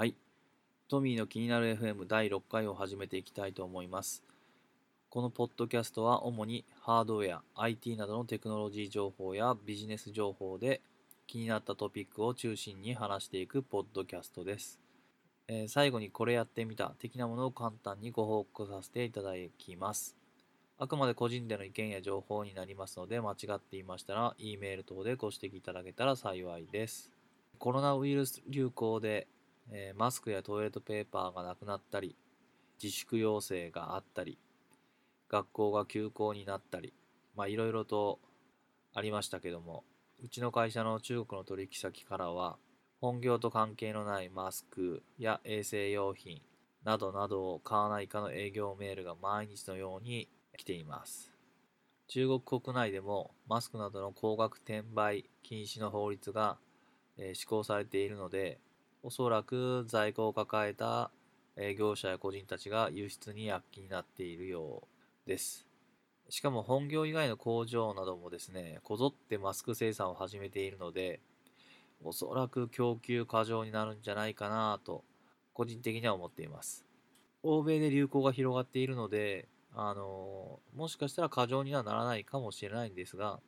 はい。トミーの気になる FM 第6回を始めていきたいと思います。このポッドキャストは主にハードウェア、IT などのテクノロジー情報やビジネス情報で気になったトピックを中心に話していくポッドキャストです。えー最後にこれやってみた的なものを簡単にご報告させていただきます。あくまで個人での意見や情報になりますので間違っていましたら E メール等でご指摘いただけたら幸いです。コロナウイルス流行で、えーマスクやトイレットペーパーがなくなったり自粛要請があったり学校が休校になったりまあいろいろとありましたけどもうちの会社の中国の取引先からは本業と関係のないマスクや衛生用品などなどを買わないかの営業メールが毎日のように来ています。中国国内でもマスクなどの高額転売禁止の法律が、えー施行されているのでおそらく在庫を抱えた業者や個人たちが輸出に躍起になっているようです。しかも本業以外の工場などもですねこぞってマスク生産を始めているのでおそらく供給過剰になるんじゃないかなと個人的には思っています。欧米で流行が広がっているのであのもしかしたら過剰にはならないかもしれないんですが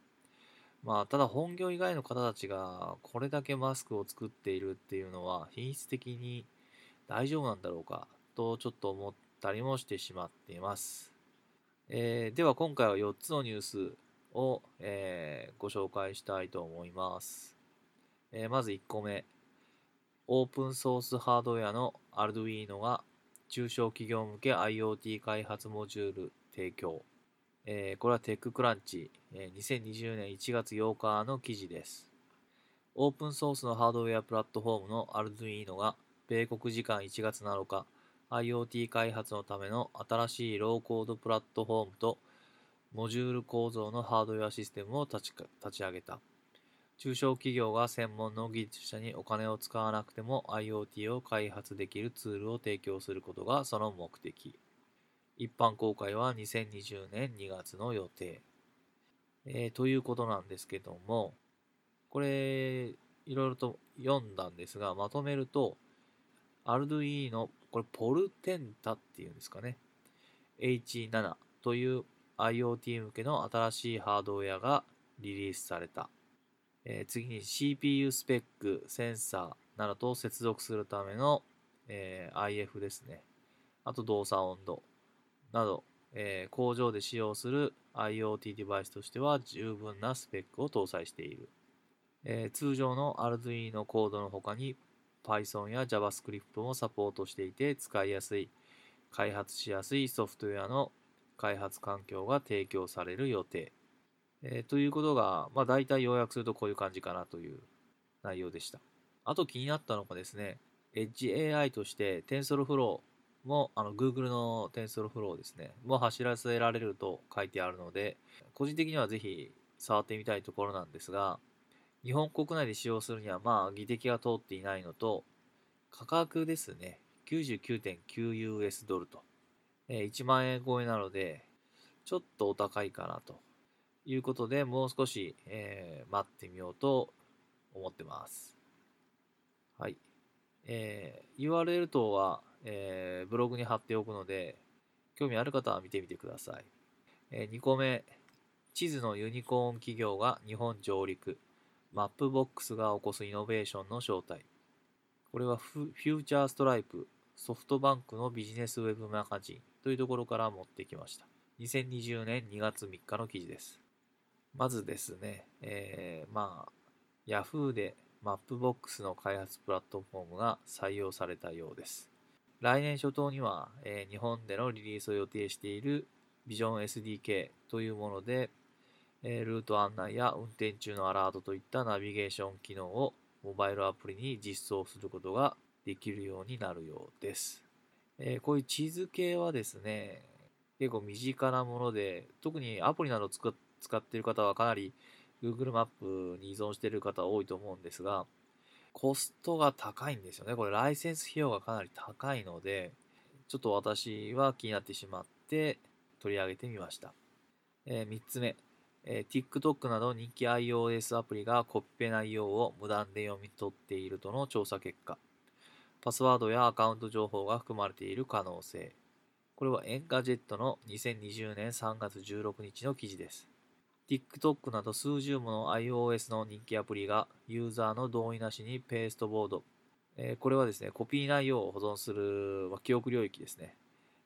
まあただ本業以外の方たちがこれだけマスクを作っているっていうのは品質的に大丈夫なんだろうかとちょっと思ったりもしてしまっています、えーでは今回は4つのニュースを、えーご紹介したいと思います、えーまず1個目。オープンソースハードウェアの Arduino が中小企業向け IoT 開発モジュール提供、えーこれはテッククランチ、えー2020年1月8日の記事です。オープンソースのハードウェアプラットフォームの Arduino が米国時間1月7日 IoT 開発のための新しいローコードプラットフォームとモジュール構造のハードウェアシステムを立ち立ち上げた。中小企業が専門の技術者にお金を使わなくても IoT を開発できるツールを提供することがその目的。一般公開は2020年2月の予定、えーということなんですけどもこれいろいろと読んだんですがまとめると Arduino これポルテンタっていうんですかね。H7 という IoT 向けの新しいハードウェアがリリースされた、えー次に CPU スペックセンサーなどと接続するための、えー IF ですね。あと動作温度など、えー工場で使用する IoT デバイスとしては十分なスペックを搭載しているえー通常の Arduino コードの他に Python や JavaScript もサポートしていて使いやすい、開発しやすいソフトウェアの開発環境が提供される予定。えーということが、まあ大体要約するとこういう感じかなという内容でした。あと気になったのがですね、Edge AI として TensorFlow もあの Google の TensorFlow ですね、もう走らせられると書いてあるので、個人的にはぜひ触ってみたいところなんですが、日本国内で使用するにはまあ技的が通っていないのと価格ですね。99.9US ドルと、えー1万円超えなのでちょっとお高いかなと。いうことでもう少し、えー待ってみようと思ってます。はい、えー URL 等は、えーブログに貼っておくので興味ある方は見てみてください、え2個目地図のユニコーン企業が日本上陸マップボックスが起こすイノベーションの正体。これはフ Future Stride、ソフトバンクのビジネスウェブマガジンというところから持ってきました。2020年2月3日の記事です。まずですね、えー、まあ、Yahoo でマップボックスの開発プラットフォームが採用されたようです。来年初頭には、えー日本でのリリースを予定している Vision SDK というもので、えールート案内や運転中のアラートといったナビゲーション機能をモバイルアプリに実装することができるようになるようです。えーこういう地図系はですね、結構身近なもので、特にアプリなど使っ使っている方はかなり Google マップに依存している方多いと思うんですが、コストが高いんですよね。これライセンス費用がかなり高いので、ちょっと私は気になってしまって取り上げてみました。え3つ目、えー TikTok など人気 iOS アプリがコピペ内容を無断で読み取っているとの調査結果パスワードやアカウント情報が含まれている可能性。これは Engadget の2020年3月16日の記事です。TikTok など数十もの iOS の人気アプリがユーザーの同意なしにペーストボード、えー、これはですね、コピー内容を保存する、ま、記憶領域ですね、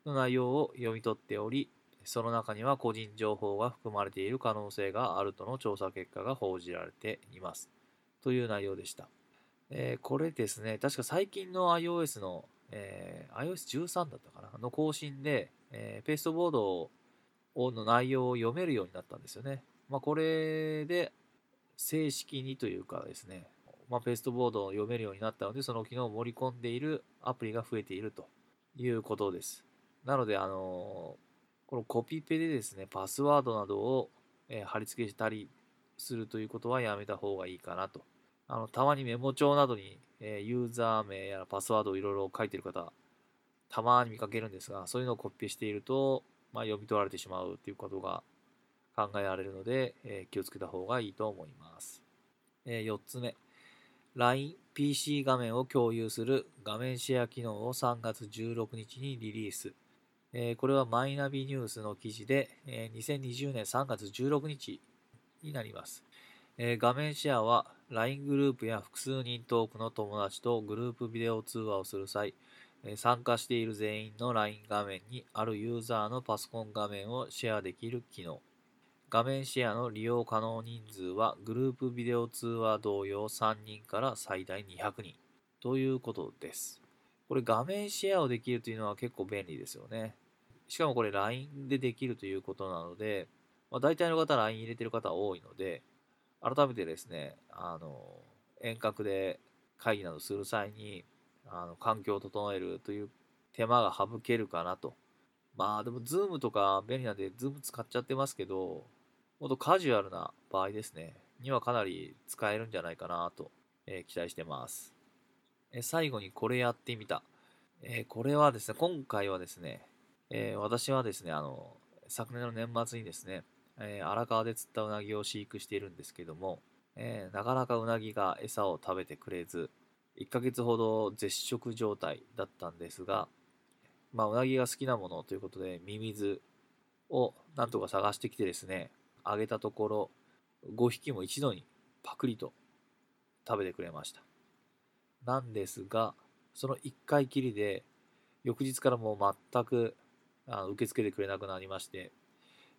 の内容を読み取っており、その中には個人情報が含まれている可能性があるとの調査結果が報じられています。という内容でした。えー、これですね、確か最近の iOS の、えー、iOS13 だったかな？の更新で、えー、ペーストボードの内容を読めるようになったんですよね。まあ、これで正式にというかですね、まあ、ペーストボードを読めるようになったので、その機能を盛り込んでいるアプリが増えているということです。なので、あのこのコピペでですね、パスワードなどを、え貼り付けしたりするということはやめた方がいいかなとあの、たまにメモ帳などに、え、ユーザー名やパスワードをいろいろ書いてる方、たまに見かけるんですが、そういうのをコピーしていると、まあ、読み取られてしまうということが考えられるので、え、気をつけた方がいいと思います。え、4つ目、LINE、PC 画面を共有する画面シェア機能を3月16日にリリース。え、これはマイナビニュースの記事で、え、2020年3月16日になります。え、画面シェアは LINE グループや複数人トークの友達とグループビデオ通話をする際、参加している全員の LINE 画面にあるユーザーのパソコン画面をシェアできる機能。画面シェアの利用可能人数はグループビデオ通話同様3人から最大200人ということです。これ画面シェアをできるというのは結構便利ですよね。しかもこれ LINE でできるということなので、まあ、大体の方 LINE 入れてる方多いので、改めてですね、あの、遠隔で会議などする際に、あの、環境を整えるという手間が省けるかなと。まあでも、 Zoom とか便利なんで、 Zoom 使っちゃってますけど、もっとカジュアルな場合ですね、にはかなり使えるんじゃないかなと、えー、期待してます。え最後にこれやってみた。えー、これはですね、今回はですね、え、私はですね、あの、昨年の年末にですね、え、荒川で釣ったうなぎを飼育しているんですけども、え、なかなかうなぎが餌を食べてくれず、1ヶ月ほど絶食状態だったんですが、まあ、うなぎが好きなものということで、ミミズをなんとか探してきてですね、あげたところ、5匹も一度にパクリと食べてくれました。なんですが、その1回きりで、翌日からもう全くあ受け付けてくれなくなりまして、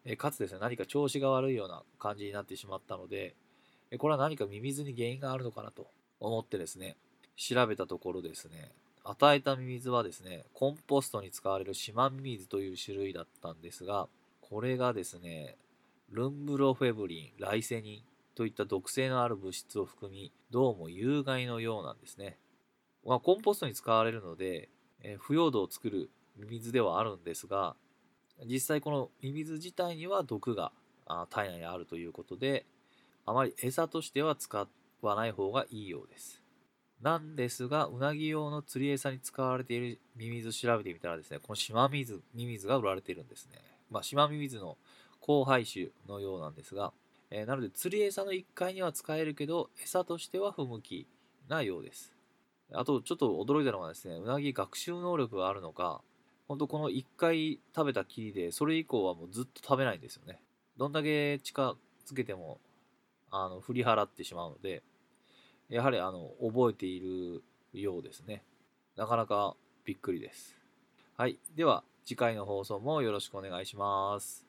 えかつですね、何か調子が悪いような感じになってしまったので、これは何かミミズに原因があるのかなと思ってですね、調べたところですね、与えたミミズはですね、コンポストに使われる島ミミズという種類だったんですが、これがですね、ルンブロフェブリン、ライセニンといった毒性のある物質を含み、どうも有害のようなんですね。まあ、コンポストに使われるので、え腐葉土を作るミミズではあるんですが、実際このミミズ自体には毒が体内にあるということで、あまり餌としては使わない方がいいようです。なんですが、うなぎ用の釣り餌に使われているミミズ調べてみたらですね、この島ミズミミズが売られているんですね。まあ、島ミミズの交配種のようなんですが、えー、なので釣り餌の1回には使えるけど、餌としては不向きなようです。あと、ちょっと驚いたのがですね、うなぎ学習能力があるのか、本当この1回食べたきりで、それ以降はもうずっと食べないんですよね。どんだけ近づけても、あの、振り払ってしまうので、やはりあの、覚えているようですね。なかなかびっくりです。はい。では、次回の放送もよろしくお願いします。